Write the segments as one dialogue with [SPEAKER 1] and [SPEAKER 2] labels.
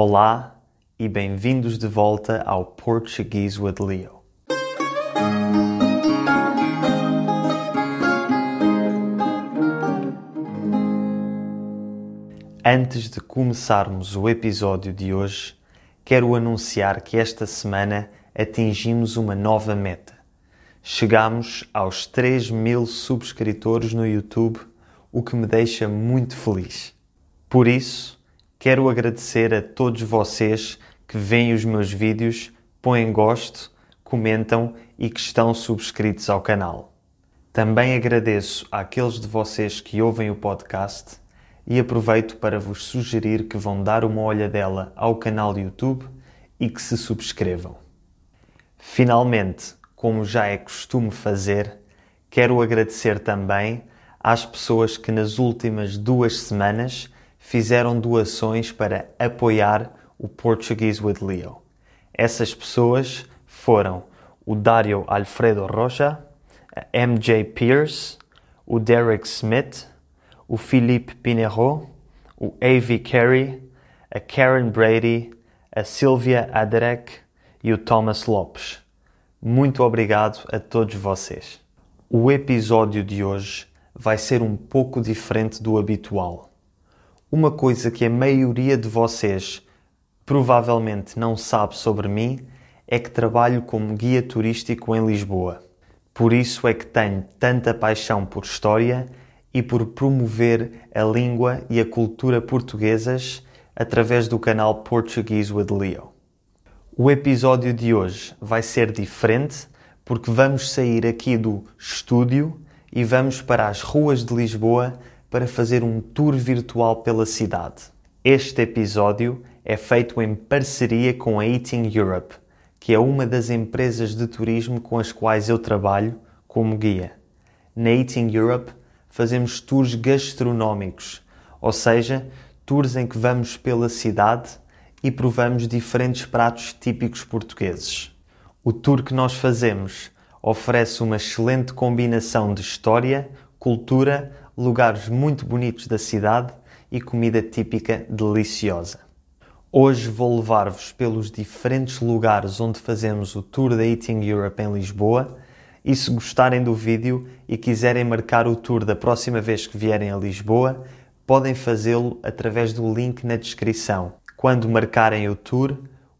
[SPEAKER 1] Olá e bem-vindos de volta ao Portuguese with Leo. Antes de começarmos o episódio de hoje, quero anunciar que esta semana atingimos uma nova meta. Chegamos aos 3 mil subscritores no YouTube, o que me deixa muito feliz. Por isso, quero agradecer a todos vocês que veem os meus vídeos, põem gosto, comentam e que estão subscritos ao canal. Também agradeço àqueles de vocês que ouvem o podcast e aproveito para vos sugerir que vão dar uma olhadela ao canal YouTube e que se subscrevam. Finalmente, como já é costume fazer, quero agradecer também às pessoas que nas últimas duas semanas fizeram doações para apoiar o Portuguese with Leo. Essas pessoas foram o Dario Alfredo Rocha, a MJ Pierce, o Derek Smith, o Philippe Pinero, o A.V. Carey, a Karen Brady, a Sylvia Aderek e o Thomas Lopes. Muito obrigado a todos vocês. O episódio de hoje vai ser um pouco diferente do habitual. Uma coisa que a maioria de vocês provavelmente não sabe sobre mim é que trabalho como guia turístico em Lisboa. Por isso é que tenho tanta paixão por história e por promover a língua e a cultura portuguesas através do canal Portuguese with Leo. O episódio de hoje vai ser diferente porque vamos sair aqui do estúdio e vamos para as ruas de Lisboa para fazer um tour virtual pela cidade. Este episódio é feito em parceria com a Eating Europe, que é uma das empresas de turismo com as quais eu trabalho como guia. Na Eating Europe fazemos tours gastronómicos, ou seja, tours em que vamos pela cidade e provamos diferentes pratos típicos portugueses. O tour que nós fazemos oferece uma excelente combinação de história, cultura, lugares muito bonitos da cidade e comida típica deliciosa. Hoje vou levar-vos pelos diferentes lugares onde fazemos o tour da Eating Europe em Lisboa e se gostarem do vídeo e quiserem marcar o tour da próxima vez que vierem a Lisboa, podem fazê-lo através do link na descrição. Quando marcarem o tour,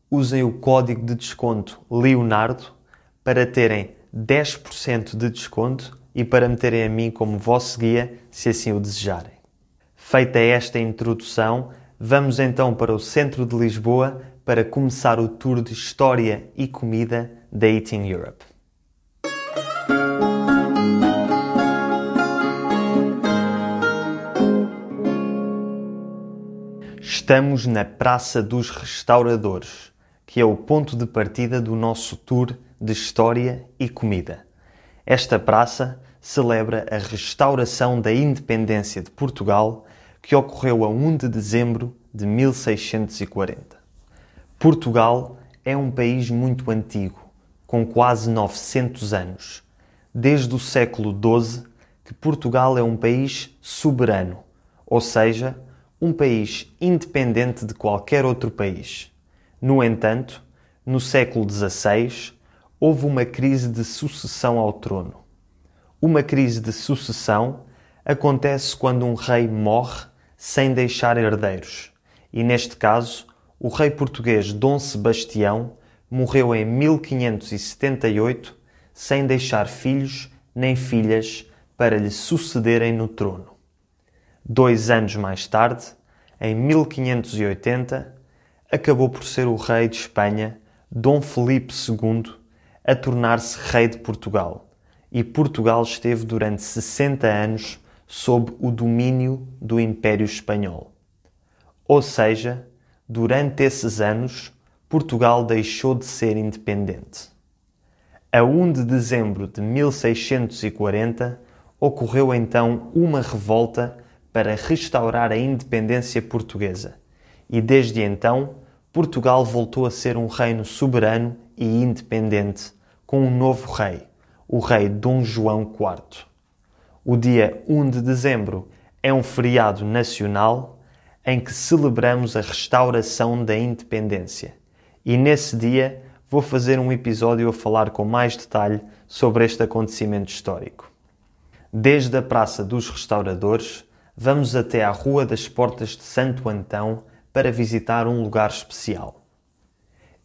[SPEAKER 1] usem o código de desconto Leonardo para terem 10% de desconto e para me terem a mim como vosso guia, se assim o desejarem. Feita esta introdução, vamos então para o centro de Lisboa para começar o tour de história e comida da Eating Europe. Estamos na Praça dos Restauradores, que é o ponto de partida do nosso tour de história e comida. Esta praça celebra a restauração da independência de Portugal, que ocorreu a 1 de dezembro de 1640. Portugal é um país muito antigo, com quase 900 anos. Desde o século XII que Portugal é um país soberano, ou seja, um país independente de qualquer outro país. No entanto, no século XVI, houve uma crise de sucessão ao trono. Uma crise de sucessão acontece quando um rei morre sem deixar herdeiros, e neste caso, o rei português Dom Sebastião morreu em 1578 sem deixar filhos nem filhas para lhe sucederem no trono. Dois anos mais tarde, em 1580, acabou por ser o rei de Espanha, Dom Felipe II, a tornar-se rei de Portugal, e Portugal esteve durante 60 anos sob o domínio do Império Espanhol. Ou seja, durante esses anos, Portugal deixou de ser independente. A 1 de dezembro de 1640 ocorreu então uma revolta para restaurar a independência portuguesa, e desde então Portugal voltou a ser um reino soberano e independente, com um novo rei, o rei Dom João IV. O dia 1 de dezembro é um feriado nacional em que celebramos a restauração da independência. E nesse dia vou fazer um episódio a falar com mais detalhe sobre este acontecimento histórico. Desde a Praça dos Restauradores, vamos até à Rua das Portas de Santo Antão para visitar um lugar especial.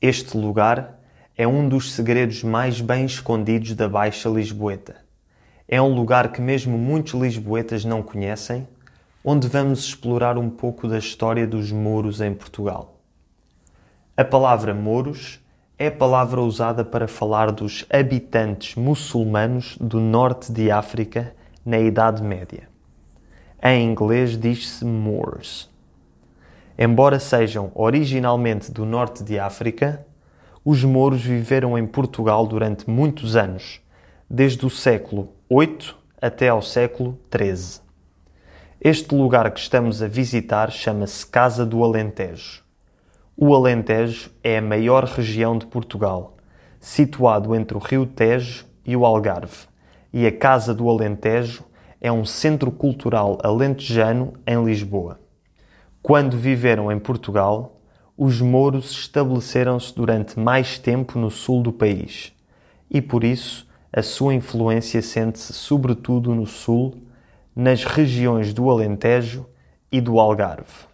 [SPEAKER 1] Este lugar é um dos segredos mais bem escondidos da Baixa Lisboeta. É um lugar que mesmo muitos lisboetas não conhecem, onde vamos explorar um pouco da história dos mouros em Portugal. A palavra mouros é a palavra usada para falar dos habitantes muçulmanos do norte de África na Idade Média. Em inglês diz-se Moors. Embora sejam originalmente do norte de África, os mouros viveram em Portugal durante muitos anos, desde o século VIII até ao século XIII. Este lugar que estamos a visitar chama-se Casa do Alentejo. O Alentejo é a maior região de Portugal, situado entre o Rio Tejo e o Algarve, e a Casa do Alentejo é um centro cultural alentejano em Lisboa. Quando viveram em Portugal, os mouros estabeleceram-se durante mais tempo no sul do país e, por isso, a sua influência sente-se sobretudo no sul, nas regiões do Alentejo e do Algarve.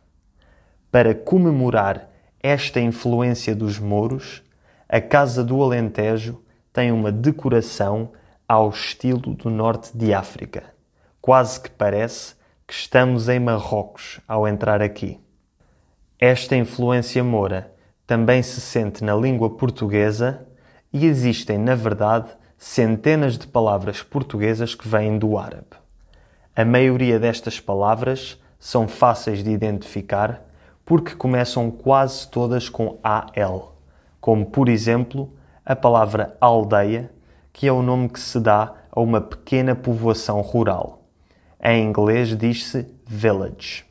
[SPEAKER 1] Para comemorar esta influência dos mouros, a Casa do Alentejo tem uma decoração ao estilo do norte de África. Quase que parece que estamos em Marrocos ao entrar aqui. Esta influência moura também se sente na língua portuguesa e existem, na verdade, centenas de palavras portuguesas que vêm do árabe. A maioria destas palavras são fáceis de identificar porque começam quase todas com AL, como por exemplo a palavra aldeia, que é o nome que se dá a uma pequena povoação rural. Em inglês diz-se village.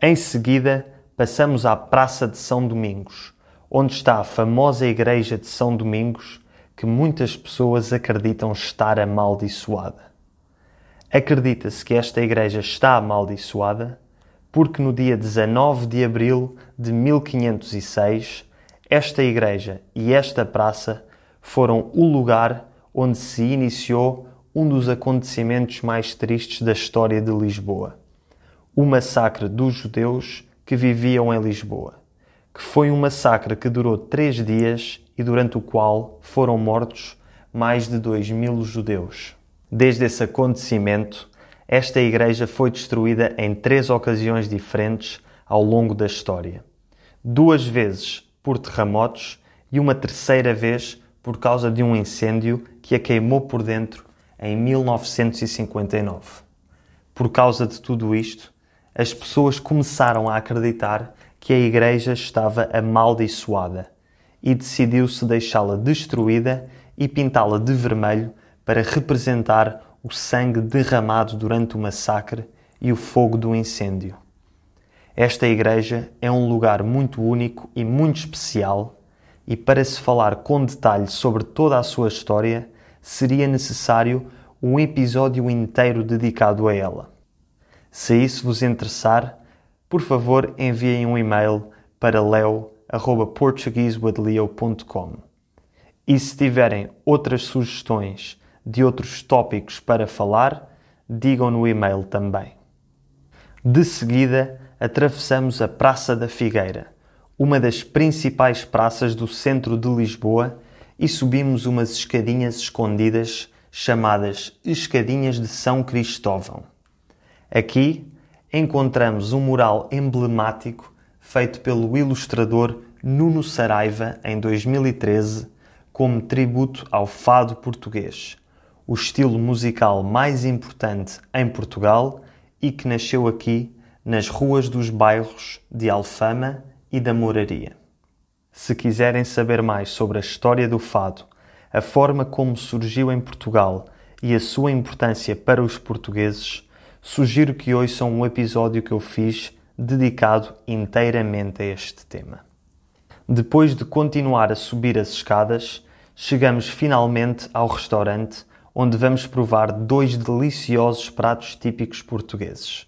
[SPEAKER 1] Em seguida, passamos à Praça de São Domingos, onde está a famosa Igreja de São Domingos, que muitas pessoas acreditam estar amaldiçoada. Acredita-se que esta igreja está amaldiçoada porque no dia 19 de abril de 1506, esta igreja e esta praça foram o lugar onde se iniciou um dos acontecimentos mais tristes da história de Lisboa. O massacre dos judeus que viviam em Lisboa, que foi um massacre que durou três dias e durante o qual foram mortos mais de dois mil judeus. Desde esse acontecimento, esta igreja foi destruída em três ocasiões diferentes ao longo da história. Duas vezes por terremotos e uma terceira vez por causa de um incêndio que a queimou por dentro em 1959. Por causa de tudo isto, as pessoas começaram a acreditar que a igreja estava amaldiçoada e decidiu-se deixá-la destruída e pintá-la de vermelho para representar o sangue derramado durante o massacre e o fogo do incêndio. Esta igreja é um lugar muito único e muito especial, e para se falar com detalhe sobre toda a sua história, seria necessário um episódio inteiro dedicado a ela. Se isso vos interessar, por favor enviem um e-mail para leo.portuguesewithleo.com. E se tiverem outras sugestões de outros tópicos para falar, digam no e-mail também. De seguida, atravessamos a Praça da Figueira, uma das principais praças do centro de Lisboa e subimos umas escadinhas escondidas chamadas Escadinhas de São Cristóvão. Aqui encontramos um mural emblemático feito pelo ilustrador Nuno Saraiva em 2013 como tributo ao fado português, o estilo musical mais importante em Portugal e que nasceu aqui nas ruas dos bairros de Alfama e da Moraria. Se quiserem saber mais sobre a história do fado, a forma como surgiu em Portugal e a sua importância para os portugueses, sugiro que ouçam um episódio que eu fiz dedicado inteiramente a este tema. Depois de continuar a subir as escadas, chegamos finalmente ao restaurante onde vamos provar dois deliciosos pratos típicos portugueses.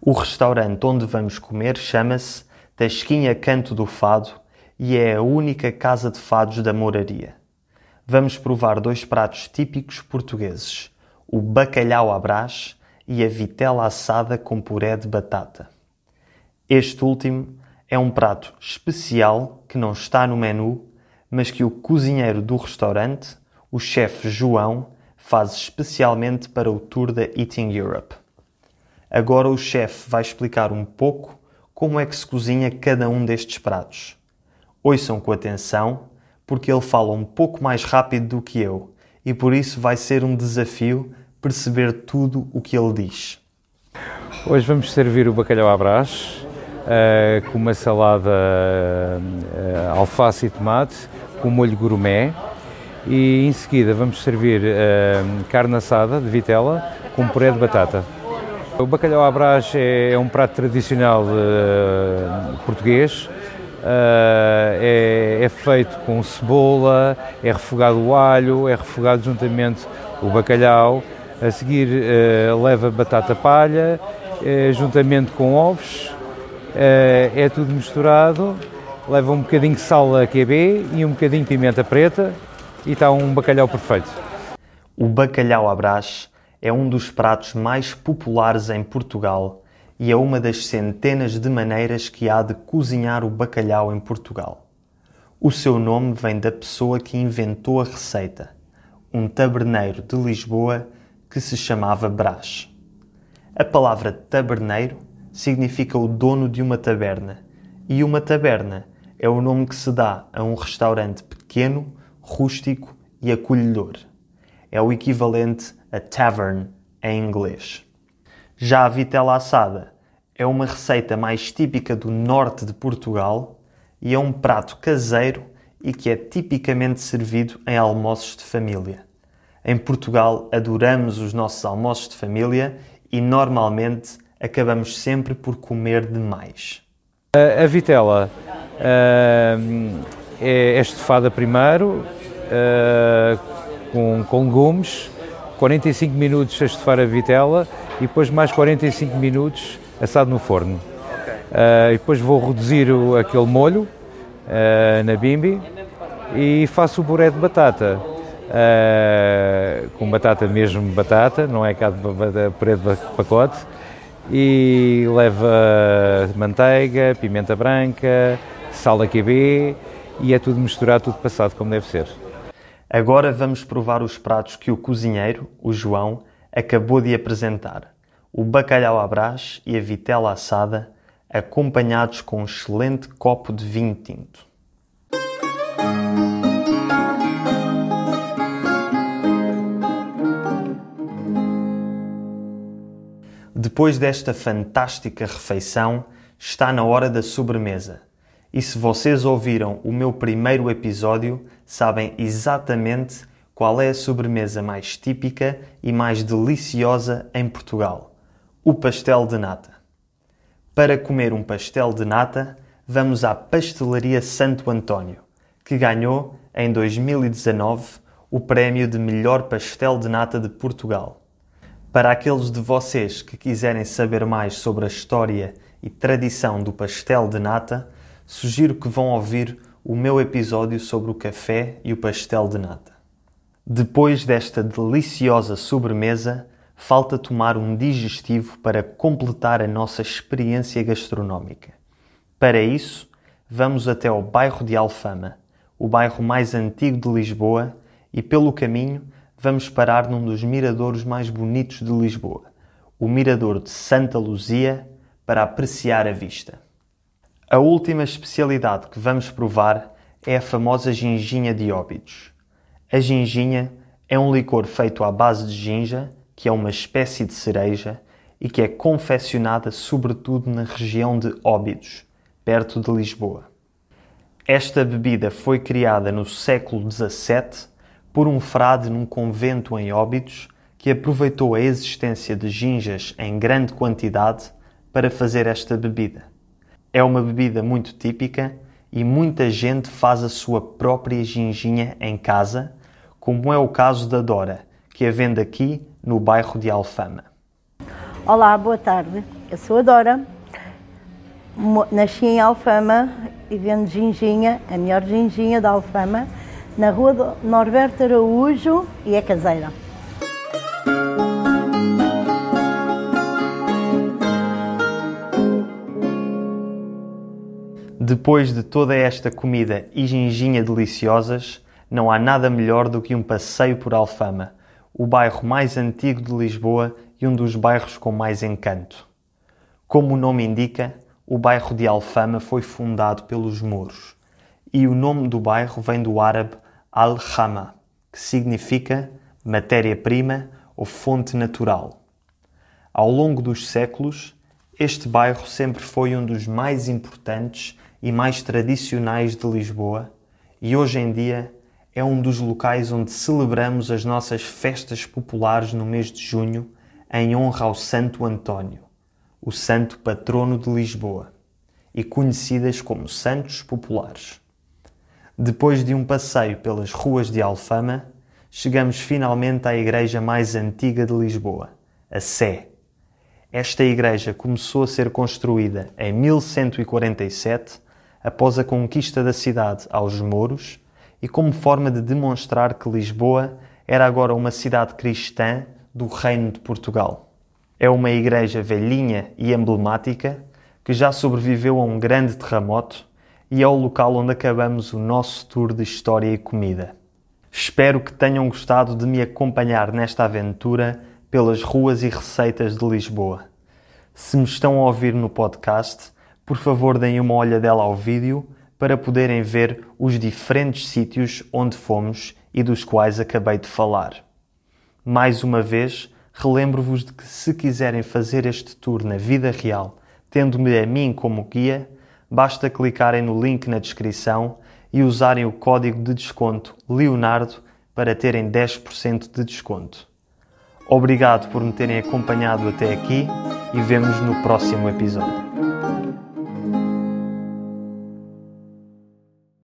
[SPEAKER 1] O restaurante onde vamos comer chama-se Tasquinha Canto do Fado e é a única casa de fados da moraria. Vamos provar dois pratos típicos portugueses: o bacalhau à brás e a vitela assada com puré de batata. Este último é um prato especial que não está no menu, mas que o cozinheiro do restaurante, o chefe João, faz especialmente para o tour da Eating Europe. Agora o chefe vai explicar um pouco como é que se cozinha cada um destes pratos. Ouçam com atenção, porque ele fala um pouco mais rápido do que eu e por isso vai ser um desafio perceber tudo o que ele diz.
[SPEAKER 2] Hoje vamos servir o bacalhau à brás uh, com uma salada uh, alface e tomate com molho gourmet e em seguida vamos servir uh, carne assada de vitela com puré de batata. O bacalhau à brás é, é um prato tradicional português. Uh, é, é, feito com cebola, é refogado o alho, é refogado juntamente o bacalhau. A seguir uh, leva batata palha, juntamente com ovos. é tudo misturado. Leva um bocadinho de sal a QB e um bocadinho de pimenta preta e está um bacalhau perfeito.
[SPEAKER 1] O bacalhau à brás é um dos pratos mais populares em Portugal e é uma das centenas de maneiras que há de cozinhar o bacalhau em Portugal. O seu nome vem da pessoa que inventou a receita, um taberneiro de Lisboa que se chamava Brás. A palavra taberneiro significa o dono de uma taberna, e uma taberna é o nome que se dá a um restaurante pequeno, rústico e acolhedor. É o equivalente a tavern em inglês. Já a vitela assada é uma receita mais típica do norte de Portugal e é um prato caseiro e que é tipicamente servido em almoços de família. Em Portugal adoramos os nossos almoços de família e normalmente acabamos sempre por comer demais.
[SPEAKER 2] A, a vitela uh, é estofada primeiro uh, com, com legumes 45 minutos a estufar a vitela e depois mais 45 minutos assado no forno. E depois vou reduzir o, aquele molho uh, na bimbi e faço o puré de batata. Uh, com batata mesmo batata, não é cá de puré de pacote. E leva manteiga, pimenta branca, sal a QB e é tudo misturado, tudo passado como deve ser.
[SPEAKER 1] Agora vamos provar os pratos que o cozinheiro, o João, acabou de apresentar: o bacalhau à brás e a vitela assada, acompanhados com um excelente copo de vinho tinto. Depois desta fantástica refeição, está na hora da sobremesa. E se vocês ouviram o meu primeiro episódio, sabem exatamente qual é a sobremesa mais típica e mais deliciosa em Portugal: o pastel de nata. Para comer um pastel de nata, vamos à Pastelaria Santo António, que ganhou em 2019 o prémio de melhor pastel de nata de Portugal. Para aqueles de vocês que quiserem saber mais sobre a história e tradição do pastel de nata, sugiro que vão ouvir o meu episódio sobre o café e o pastel de nata. Depois desta deliciosa sobremesa, falta tomar um digestivo para completar a nossa experiência gastronómica. Para isso, vamos até ao bairro de Alfama, o bairro mais antigo de Lisboa, e pelo caminho vamos parar num dos miradouros mais bonitos de Lisboa, o Mirador de Santa Luzia, para apreciar a vista. A última especialidade que vamos provar é a famosa ginginha de Óbidos. A ginginha é um licor feito à base de ginja, que é uma espécie de cereja e que é confeccionada sobretudo na região de Óbidos, perto de Lisboa. Esta bebida foi criada no século XVII por um frade num convento em Óbidos que aproveitou a existência de ginjas em grande quantidade para fazer esta bebida. É uma bebida muito típica e muita gente faz a sua própria ginginha em casa, como é o caso da Dora, que a vende aqui no bairro de Alfama.
[SPEAKER 3] Olá, boa tarde. Eu sou a Dora, nasci em Alfama e vendo ginginha, a melhor ginginha da Alfama, na rua Norberto Araújo e é caseira.
[SPEAKER 1] Depois de toda esta comida e ginginha deliciosas, não há nada melhor do que um passeio por Alfama, o bairro mais antigo de Lisboa e um dos bairros com mais encanto. Como o nome indica, o bairro de Alfama foi fundado pelos mouros e o nome do bairro vem do árabe Al-Hama, que significa matéria-prima ou fonte natural. Ao longo dos séculos, este bairro sempre foi um dos mais importantes e mais tradicionais de Lisboa e hoje em dia é um dos locais onde celebramos as nossas festas populares no mês de junho em honra ao Santo António, o santo patrono de Lisboa, e conhecidas como Santos Populares. Depois de um passeio pelas ruas de Alfama, chegamos finalmente à igreja mais antiga de Lisboa, a Sé. Esta igreja começou a ser construída em 1147 após a conquista da cidade aos mouros e como forma de demonstrar que Lisboa era agora uma cidade cristã do Reino de Portugal. É uma igreja velhinha e emblemática que já sobreviveu a um grande terremoto e é o local onde acabamos o nosso tour de história e comida. Espero que tenham gostado de me acompanhar nesta aventura pelas ruas e receitas de Lisboa. Se me estão a ouvir no podcast, por favor deem uma olhadela ao vídeo para poderem ver os diferentes sítios onde fomos e dos quais acabei de falar. Mais uma vez, relembro-vos de que se quiserem fazer este tour na vida real, tendo-me a mim como guia, basta clicarem no link na descrição e usarem o código de desconto Leonardo para terem 10% de desconto. Obrigado por me terem acompanhado até aqui e vemos no próximo episódio.